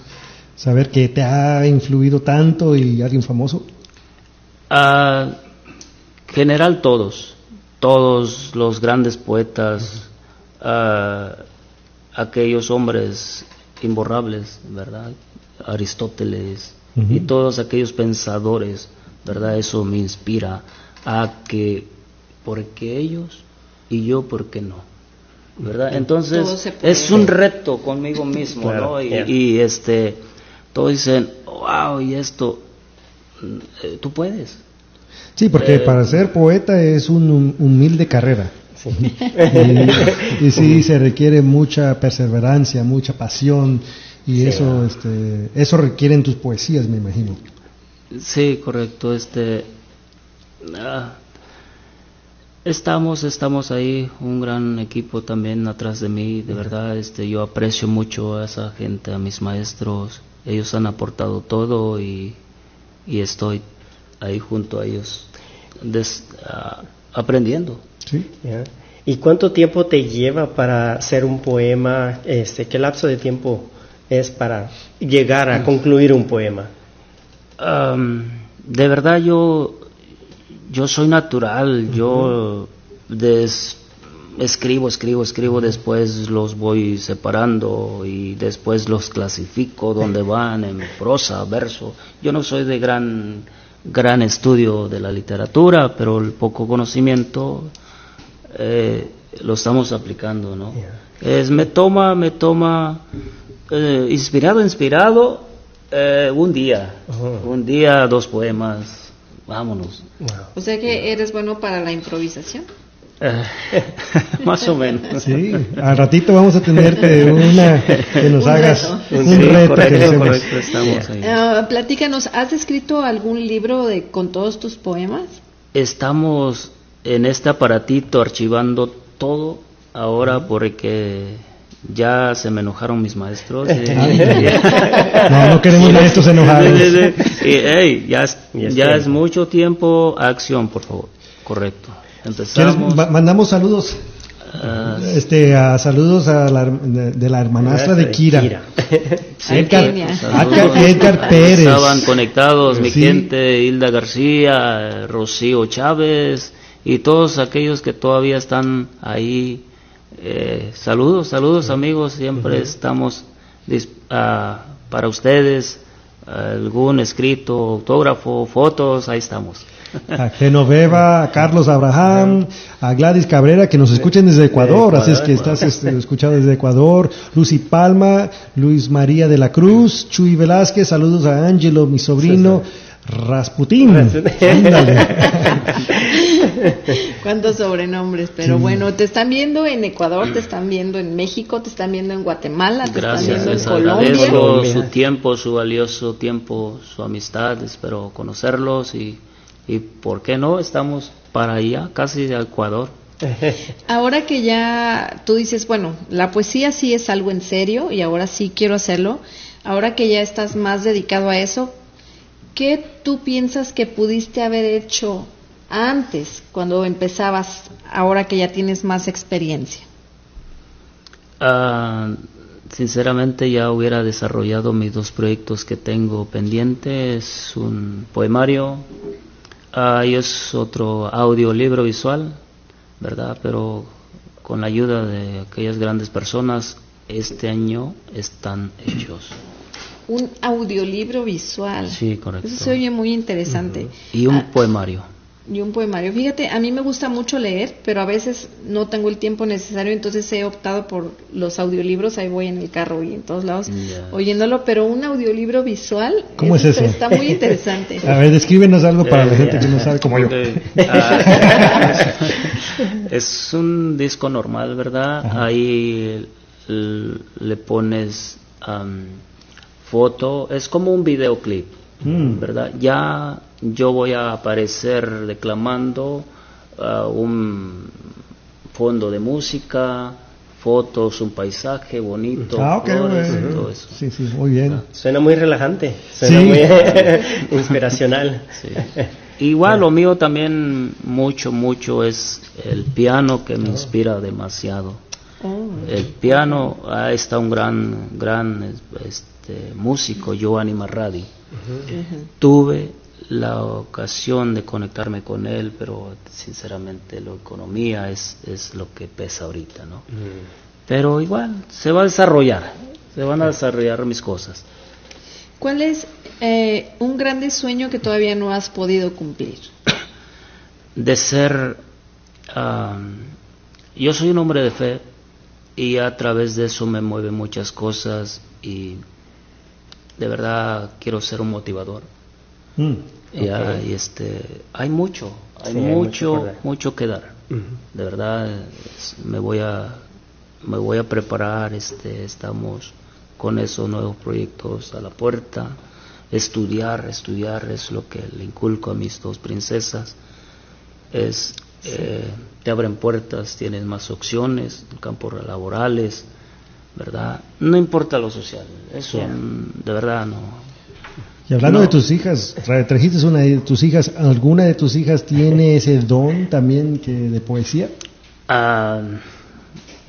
saber que te ha influido tanto y alguien famoso? Ah, general todos, todos los grandes poetas, ah, aquellos hombres imborrables, ¿verdad? Aristóteles y todos aquellos pensadores, ¿verdad? Eso me inspira a que, porque ellos y yo, ¿por qué no? ¿Verdad? Entonces, es un reto conmigo mismo, Claro, ¿no? Y, yeah. y, este, todos dicen, wow, y esto, mm, eh, tú puedes. Sí, porque Eh, para ser poeta es un hum- humilde carrera. Y, y sí, se requiere mucha perseverancia, mucha pasión y eso, este, eso requieren tus poesías, me imagino. Sí, correcto. Este, ah, estamos, estamos ahí, un gran equipo también atrás de mí. De verdad, este, yo aprecio mucho a esa gente, a mis maestros. Ellos han aportado todo y, y estoy ahí junto a ellos, des- ah, aprendiendo. Sí. ¿Y cuánto tiempo te lleva para hacer un poema? Este, ¿Qué lapso de tiempo es para llegar a concluir un poema? Am, de verdad yo yo soy natural, yo des- escribo, escribo, escribo, después los voy separando y después los clasifico donde van en prosa, verso. Yo no soy de gran gran estudio de la literatura, pero el poco conocimiento eh, lo estamos aplicando, ¿no? Es me toma, me toma eh, inspirado, inspirado eh, un día, un día dos poemas, vámonos. O sea que eres bueno para la improvisación. Eh, más o menos. Sí, al ratito vamos a tenerte una que nos Un hagas reto. un Sí, reto que correcto, estamos ahí. Ah, platícanos, ¿has escrito algún libro de con todos tus poemas? Estamos en este aparatito archivando todo ahora porque ya se me enojaron mis maestros. y- No, no queremos maestros enojados. Y, hey, ya ya es mucho tiempo, acción, por favor. Correcto. ¿Quieres- Empezamos. ma- mandamos saludos. ah, Este, a saludos a la, de, de la hermanastra de Kira. sí, Edgar. Edgar, Edgar Pérez. Estaban conectados mi Sí. gente, Hilda García, Rocío Chávez y todos aquellos que todavía están ahí. Eh, saludos, saludos amigos, siempre estamos dis- ah, para ustedes. Algún escrito, autógrafo, fotos, ahí estamos. A Genoveva, a Carlos Abraham, a Gladys Cabrera, que nos escuchen desde Ecuador, así es que estás este, escuchado desde Ecuador, Lucy Palma, Luis María de la Cruz, Chuy Velázquez, saludos a Ángelo, mi sobrino, Rasputín. Ándale. ¿Cuántos sobrenombres? Pero bueno, te están viendo en Ecuador, te están viendo en México, te están viendo en Guatemala, te Gracias, están viendo les en Colombia. agradezco Colombia. su tiempo, su valioso tiempo, su amistad, espero conocerlos y, y ¿por qué no? Estamos para allá, casi de Ecuador. Ahora que ya tú dices, bueno, la poesía sí es algo en serio y ahora sí quiero hacerlo, ahora que ya estás más dedicado a eso, ¿qué tú piensas que pudiste haber hecho antes, cuando empezabas, ahora que ya tienes más experiencia? Ah, sinceramente ya hubiera desarrollado mis dos proyectos que tengo pendientes, un poemario ah, y es otro audiolibro visual, ¿verdad? Pero con la ayuda de aquellas grandes personas, este año están hechos. Un audiolibro visual. Sí, correcto. Eso se oye muy interesante. Y un Ah, poemario. Y un poemario. Fíjate, a mí me gusta mucho leer, pero a veces no tengo el tiempo necesario, entonces he optado por los audiolibros, ahí voy en el carro y en todos lados oyéndolo, pero un audiolibro visual ¿Cómo es eso? está muy interesante. A ver, descríbenos algo para la Eh, gente que no sabe como yo. Ah, es un disco normal, ¿verdad? Ahí le pones am, foto, es como un videoclip. ¿Verdad? Ya yo voy a aparecer declamando ah, un fondo de música, fotos, un paisaje bonito, Ah, ok, flores, bueno. y todo eso. Sí, sí, muy bien. Suena muy relajante, suena Sí. muy inspiracional. Sí. Igual lo mío también mucho, mucho es el piano que me inspira demasiado. El piano, ahí está un gran, gran este, músico, Giovanni Marradi. Tuve la ocasión de conectarme con él, pero sinceramente la economía es, es lo que pesa ahorita, ¿no? Pero igual, se va a desarrollar, se van a desarrollar mis cosas. ¿Cuál es eh, un grande sueño que todavía no has podido cumplir? de ser, am, yo soy un hombre de fe y a través de eso me mueven muchas cosas y de verdad quiero ser un motivador. Mm. Ya, Ok. y este, hay mucho, hay Sí, hay mucho mucho, dar. que dar. De verdad, es- me voy a, me voy a preparar, este, estamos con esos nuevos proyectos a la puerta. Estudiar, estudiar es lo que le inculco a mis dos princesas. Es, eh, te abren puertas, tienes más opciones, en campos laborales, ¿verdad? No importa lo social, eso mm, de verdad no, Y hablando No. de tus hijas, tra- trajiste una de tus hijas, ¿alguna de tus hijas tiene ese don también que de poesía? Ah,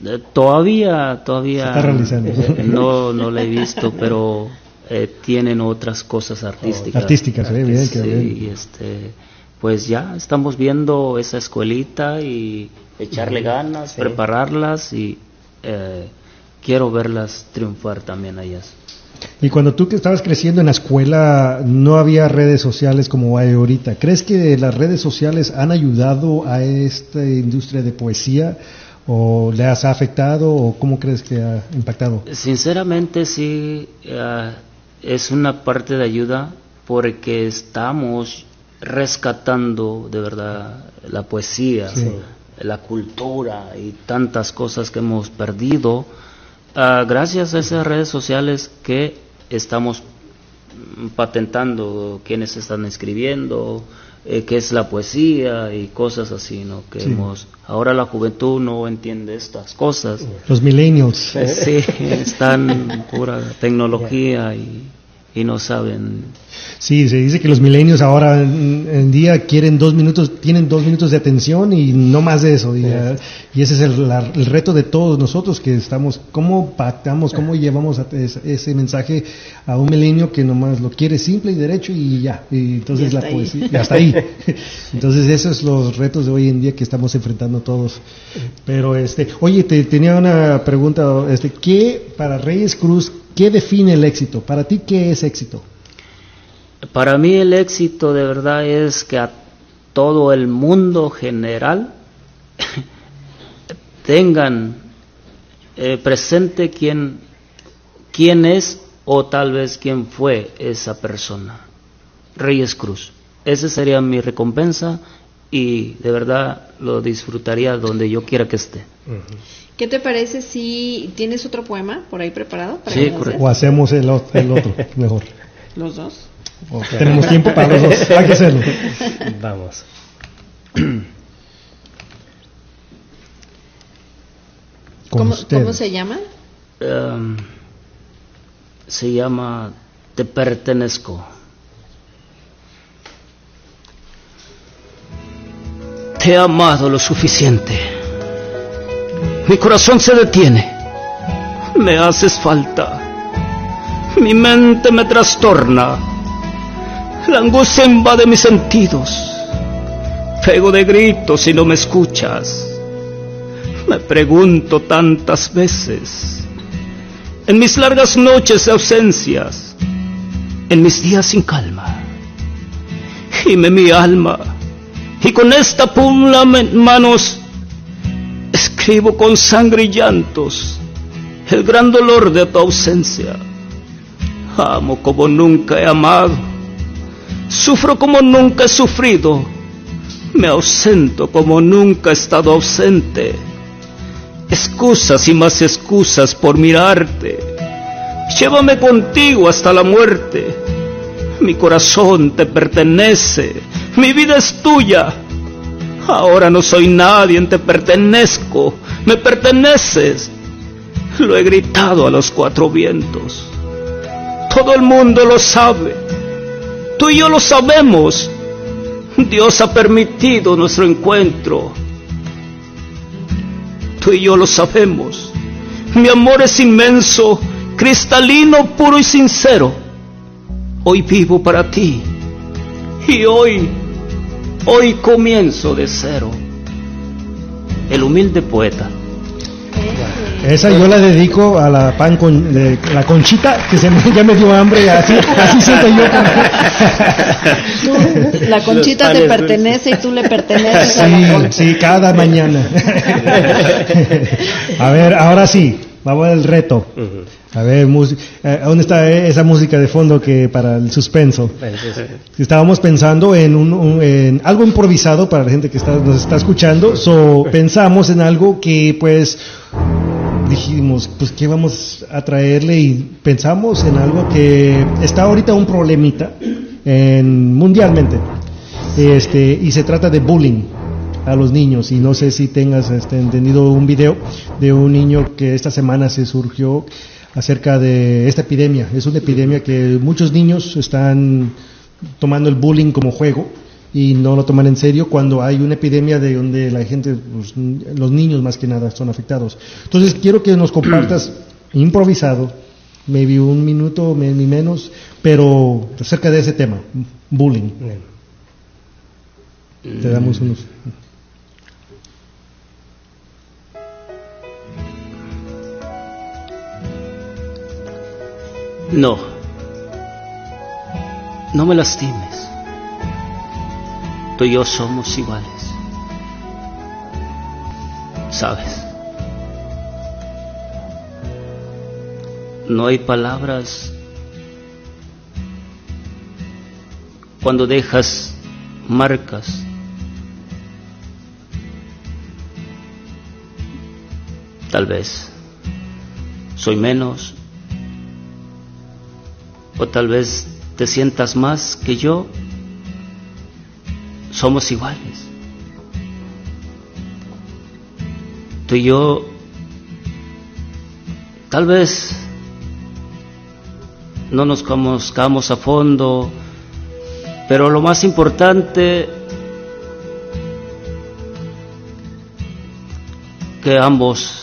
eh, todavía, todavía Se está realizando. eh, no, no la he visto, pero eh, tienen otras cosas artísticas. Artísticas, eh, bien, Sí, bien. y este, pues ya estamos viendo esa escuelita y echarle ganas, Sí. prepararlas y eh, quiero verlas triunfar también a ellas. Y cuando tú que estabas creciendo en la escuela no había redes sociales como hay ahorita. ¿Crees que las redes sociales han ayudado a esta industria de poesía o le has afectado o cómo crees que ha impactado? Sinceramente sí, eh, es una parte de ayuda porque estamos rescatando de verdad la poesía, Sí. la cultura y tantas cosas que hemos perdido ah, gracias a esas redes sociales que estamos patentando quienes están escribiendo, eh, qué es la poesía y cosas así, ¿no? Que Sí. hemos, ahora la juventud no entiende estas cosas. Los millennials. Sí, están pura tecnología y, y no saben. Sí, se dice que los milenios ahora en, día quieren dos minutos, tienen dos minutos de atención y no más de eso. Y, y ese es el, la- el reto de todos nosotros que estamos, cómo pactamos, cómo llevamos a- ese, ese mensaje a un milenio que nomás lo quiere simple y derecho y ya. Y entonces Y la poesía, y hasta ahí. entonces esos son los retos de hoy en día que estamos enfrentando todos. Pero este, oye, te tenía una pregunta, este, ¿qué para Reyes Cruz, qué define el éxito? Para ti, ¿qué es éxito? Para mí el éxito de verdad es que a todo el mundo general tengan eh, presente quién, quién es o tal vez quién fue esa persona. Reyes Cruz. Esa sería mi recompensa y de verdad lo disfrutaría donde yo quiera que esté. ¿Qué te parece si tienes otro poema por ahí preparado? Para Sí, correcto. O hacemos el, el otro, mejor. Los dos. Tenemos tiempo para los dos. Hay que hacerlo. Vamos. Con ¿Cómo, usted. cómo se llama? Em, se llama Te pertenezco. Te he amado lo suficiente. Mi corazón se detiene. Me haces falta. Mi mente me trastorna. La angustia invade mis sentidos. Pego de gritos si no me escuchas. Me pregunto tantas veces, en mis largas noches de ausencias, en mis días sin calma, gime mi alma Y con esta pula en manos escribo con sangre y llantos el gran dolor de tu ausencia. Amo como nunca he amado, sufro como nunca he sufrido, me ausento como nunca he estado ausente. Excusas y más excusas por mirarte. Llévame contigo hasta la muerte. Mi corazón te pertenece, mi vida es tuya. Ahora no soy nadie, te pertenezco, me perteneces. Lo he gritado a los cuatro vientos. Todo el mundo lo sabe. Tú y yo lo sabemos. Dios ha permitido nuestro encuentro. Tú y yo lo sabemos. Mi amor es inmenso, cristalino, puro y sincero. Hoy vivo para ti. Y hoy, hoy comienzo de cero. El humilde poeta. Esa yo la dedico a la pan con de- la conchita que se me, ya me dio hambre así así siento yo. Tú, la conchita te pertenece y tú le perteneces a la sí, concha. sí cada mañana. A ver ahora sí vamos al reto. A ver música dónde está esa música de fondo que para el suspenso Estábamos pensando en, un, un- en algo improvisado para la gente que está, nos está escuchando. So, pensamos en algo que, pues, dijimos, pues, ¿qué vamos a traerle? Y pensamos en algo que está ahorita un problemita en, mundialmente. Este, y se trata de bullying a los niños. Y no sé si tengas este, entendido un video de un niño que esta semana se surgió acerca de esta epidemia. Es una epidemia que muchos niños están tomando el bullying como juego y no lo toman en serio cuando hay una epidemia de donde la gente, pues, los niños más que nada son afectados. Entonces quiero que nos compartas improvisado, maybe un minuto, ni menos, pero acerca de ese tema, bullying. Te damos unos. No. No me lastimes. Tú y yo somos iguales. ¿Sabes? No hay palabras cuando dejas marcas. Tal vez soy menos o tal vez te sientas más que yo, somos iguales. Tú y yo, tal vez no nos conozcamos a fondo, pero lo más importante que ambos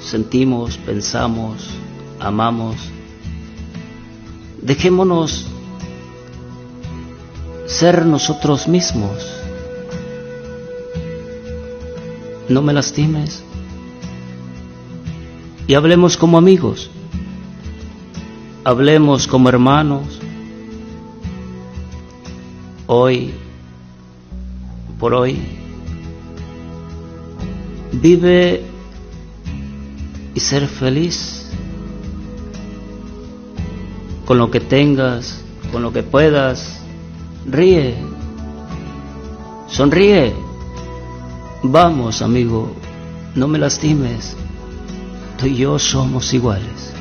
sentimos, pensamos, amamos, dejémonos ser nosotros mismos. No me lastimes. Y hablemos como amigos. Hablemos como hermanos. Hoy, por hoy, vive y ser feliz con lo que tengas, con lo que puedas. Ríe, sonríe. Vamos, amigo, no me lastimes. Tú y yo somos iguales.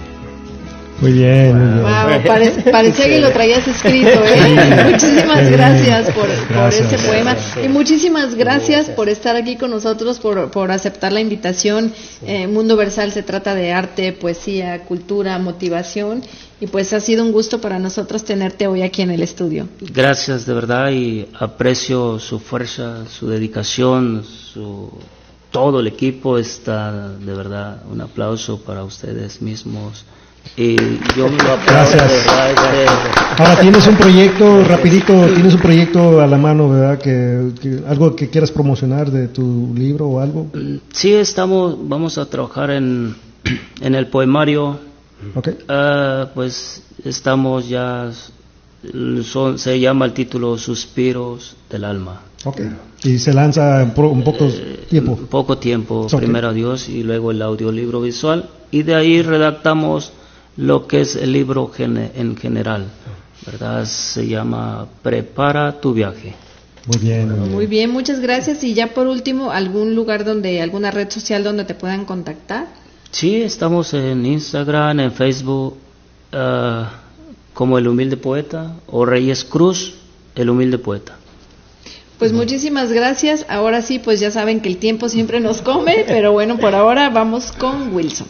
Muy bien, muy bien. Wow, pare- parecía que lo traías escrito, ¿eh? Muchísimas gracias por, por Gracias. ese poema y muchísimas gracias por estar aquí con nosotros, por, por aceptar la invitación. Eh, Mundo Versal se trata de arte, poesía, cultura, motivación y pues ha sido un gusto para nosotros tenerte hoy aquí en el estudio. Gracias de verdad y aprecio su fuerza, su dedicación, su todo el equipo está de verdad un aplauso para ustedes mismos y yo me lo Gracias. Ahora tienes un proyecto, rapidito, tienes un proyecto a la mano, ¿verdad? Que, que- algo que quieras promocionar de tu libro o algo. Sí, estamos, vamos a trabajar en, en el poemario. Ok. Ah, pues estamos ya, son- se llama el título Suspiros del Alma. Ok. Y se lanza por un poco tiempo. Poco tiempo, primero Dios y luego el audiolibro visual. Y de ahí redactamos lo que es el libro gene- en general. ¿Verdad? Se llama Prepara tu viaje. Muy bien. muy bien. Muy bien, muchas gracias. Y ya por último, algún lugar donde, alguna red social donde te puedan contactar. Sí, estamos en Instagram, en Facebook, ah, como El Humilde Poeta, o Reyes Cruz, El Humilde Poeta. Pues muchísimas gracias. Ahora sí, pues ya saben que el tiempo siempre nos come, pero bueno, por ahora vamos con Wilson.